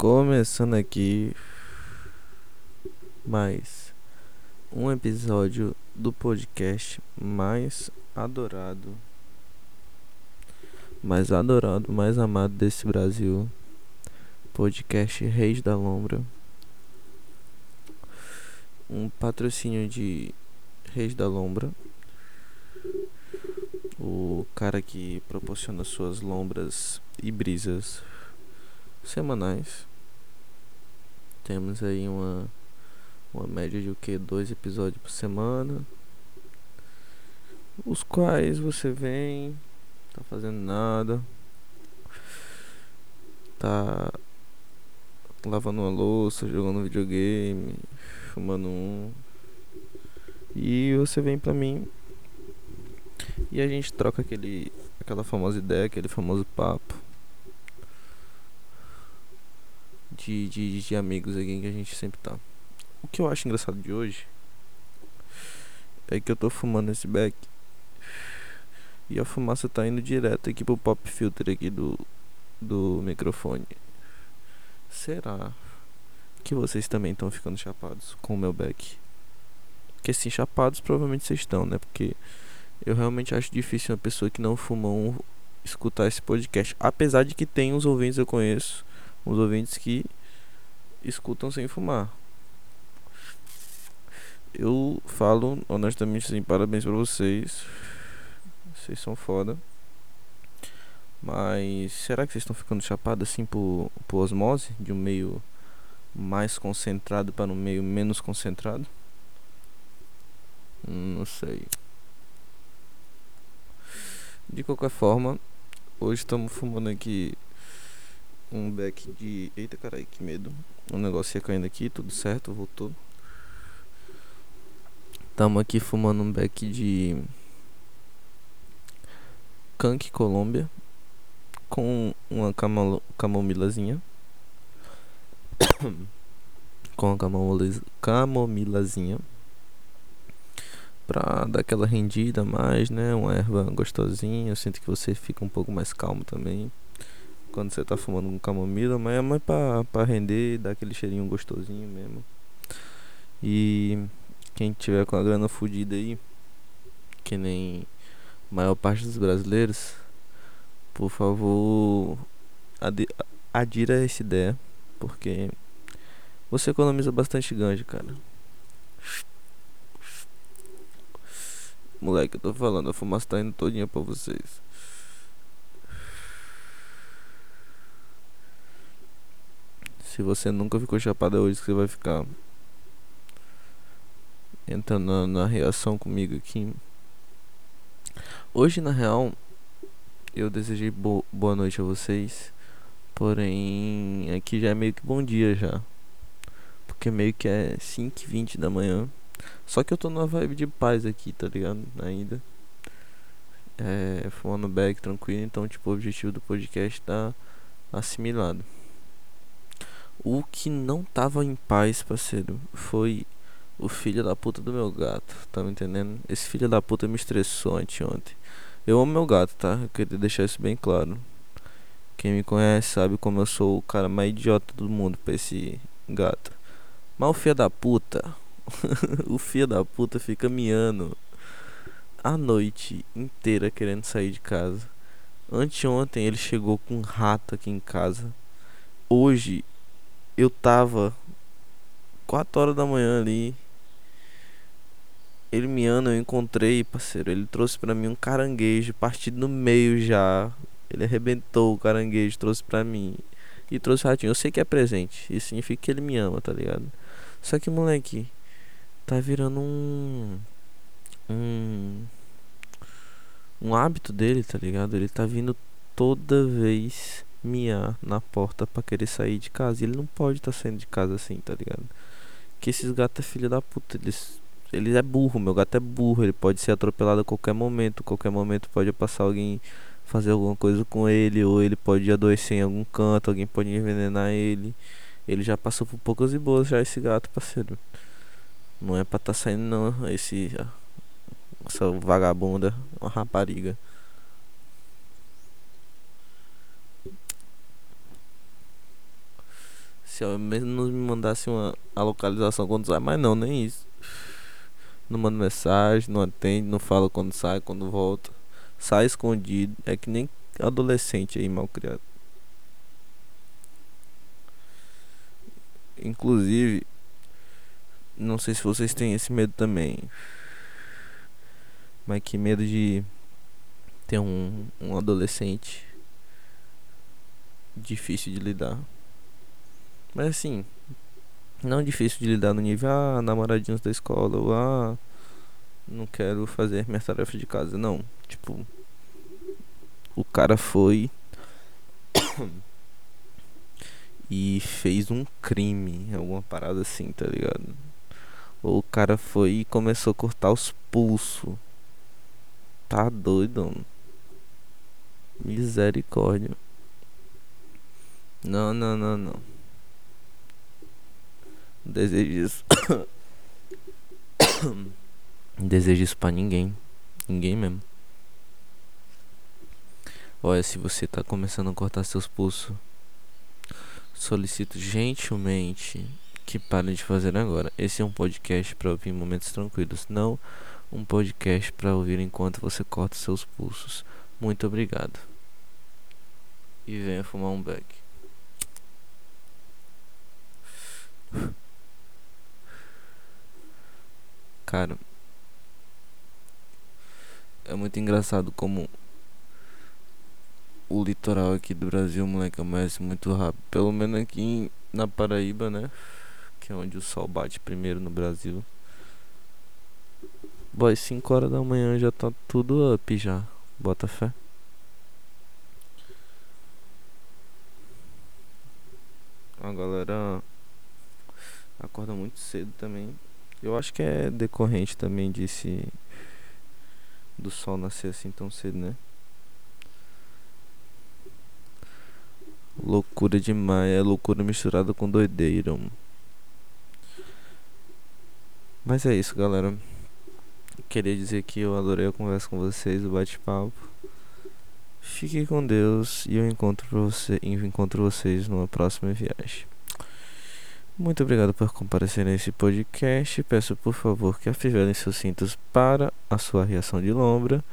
Começando aqui mais um episódio do podcast mais adorado, mais adorado, mais amado desse Brasil, podcast Reis da Lombra, um patrocínio de Reis da Lombra, o cara que proporciona suas lombras e brisas semanais. Temos aí uma uma média de o que dois episódios por semana, os quais você vem, tá fazendo nada, tá lavando uma louça, jogando videogame, fumando um, e você vem pra mim. E a gente troca aquele aquela famosa ideia, aquele famoso papo de, de, de amigos aqui que a gente sempre tá. O que eu acho engraçado de hoje é que eu tô fumando esse beck e a fumaça tá indo direto aqui pro pop filter aqui do, do microfone. Será que vocês também estão ficando chapados com o meu beck? Porque sim, chapados provavelmente vocês estão, né? Porque eu realmente acho difícil uma pessoa que não fuma um escutar esse podcast. Apesar de que tem uns ouvintes eu conheço, uns ouvintes que escutam sem fumar. Eu falo honestamente assim, parabéns pra vocês. Vocês são foda. Mas será que vocês estão ficando chapados assim por, por osmose? De um meio mais concentrado para um meio menos concentrado? Não sei. De qualquer forma, hoje estamos fumando aqui um beck de. Eita carai, que medo. Um negócio ia caindo aqui, tudo certo, voltou. Estamos aqui fumando um beck de. Kank Colômbia. Com uma camomilazinha. com a camomilazinha pra dar aquela rendida mais, né? Uma erva gostosinha. Eu sinto que você fica um pouco mais calmo também quando você tá fumando com camomila, mas é mais pra, pra render, dar aquele cheirinho gostosinho mesmo. E quem tiver com a grana fodida aí, que nem a maior parte dos brasileiros, por favor, adira essa ideia, porque você economiza bastante ganja, cara. Moleque, eu tô falando, a fumaça tá indo todinha pra vocês. Se você nunca ficou chapado é hoje que você vai ficar. Entrando na, na reação comigo aqui. Hoje, na real, eu desejei bo boa noite a vocês. Porém, aqui já é meio que bom dia já. Porque meio que é 5h20 da manhã. Só que eu tô numa vibe de paz aqui, tá ligado? Ainda. É, fumando back tranquilo, então tipo, o objetivo do podcast tá assimilado. O que não tava em paz, parceiro, foi o filho da puta do meu gato, tá me entendendo? Esse filho da puta me estressou anteontem. Eu amo meu gato, tá? Eu queria deixar isso bem claro. Quem me conhece sabe como eu sou o cara mais idiota do mundo pra esse gato. Mas o filho da puta o filho da puta fica miando a noite inteira querendo sair de casa. Anteontem ele chegou com um rato aqui em casa. Hoje eu tava 4 horas da manhã ali. Ele miando, eu encontrei, parceiro. Ele trouxe para mim um caranguejo partido no meio já. Ele arrebentou o caranguejo, trouxe pra mim. E trouxe ratinho. Eu sei que é presente. Isso significa que ele me ama, tá ligado? Só que, moleque, tá virando um um um hábito dele, tá ligado? Ele tá vindo toda vez miar na porta para querer sair de casa. E ele não pode estar tá saindo de casa assim, tá ligado? Que esses gatos é filho da puta, eles ele é burro, meu gato é burro, ele pode ser atropelado a qualquer momento, qualquer momento pode passar alguém fazer alguma coisa com ele, ou ele pode adoecer em algum canto, alguém pode envenenar ele. Ele já passou por poucas e boas já esse gato, parceiro. Não é pra tá saindo não, esse essa vagabunda, uma rapariga. Se ao menos me mandasse uma, a localização quando sai, mas não, nem isso. Não manda mensagem, não atende, não fala quando sai, quando volta. Sai escondido. É que nem adolescente aí mal criado. Inclusive, não sei se vocês têm esse medo também. Mas que medo de ter um, um adolescente difícil de lidar. Mas assim, não difícil de lidar no nível, ah, namoradinhos da escola, ou ah, não quero fazer minhas tarefas de casa. Não, tipo, o cara foi e fez um crime, alguma parada assim, tá ligado? Ou o cara foi e começou a cortar os pulsos. Tá doido, mano. Misericórdia. Não, não, não, não. Não desejo isso. não desejo isso pra ninguém. Ninguém mesmo. Olha, se você tá começando a cortar seus pulsos, solicito gentilmente que parem de fazer agora. Esse é um podcast para ouvir em momentos tranquilos, não um podcast para ouvir enquanto você corta seus pulsos. Muito obrigado. E venha fumar um beck. Cara, é muito engraçado como o litoral aqui do Brasil, moleque, amanhece muito rápido. Pelo menos aqui na Paraíba, né? Que é onde o sol bate primeiro no Brasil. Boy, 5 horas da manhã já tá tudo up já. Bota fé. A galera acorda muito cedo também. Eu acho que é decorrente também desse do sol nascer assim tão cedo, né? Loucura demais, é loucura misturada com doideira. Mas é isso, galera. Queria dizer que eu adorei a conversa com vocês, o bate-papo. Fique com Deus e eu encontro você, encontro vocês numa próxima viagem. Muito obrigado por comparecer nesse podcast. Peço por favor que afivelem seus cintos para a sua reação de lombra.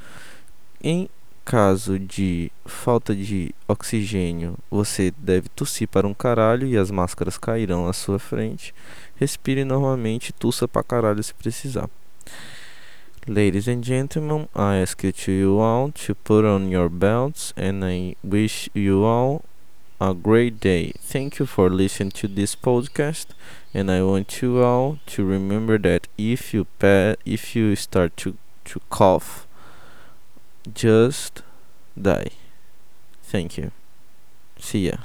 Em caso de falta de oxigênio, você deve tossir para um caralho e as máscaras cairão à sua frente. Respire normalmente, tussa para caralho se precisar. Ladies and gentlemen, I ask you all to put on your belts and I wish you all a great day. Thank you for listening to this podcast, and I want you all to remember that if you pa- if you start to to cough, just die. Thank you. See ya.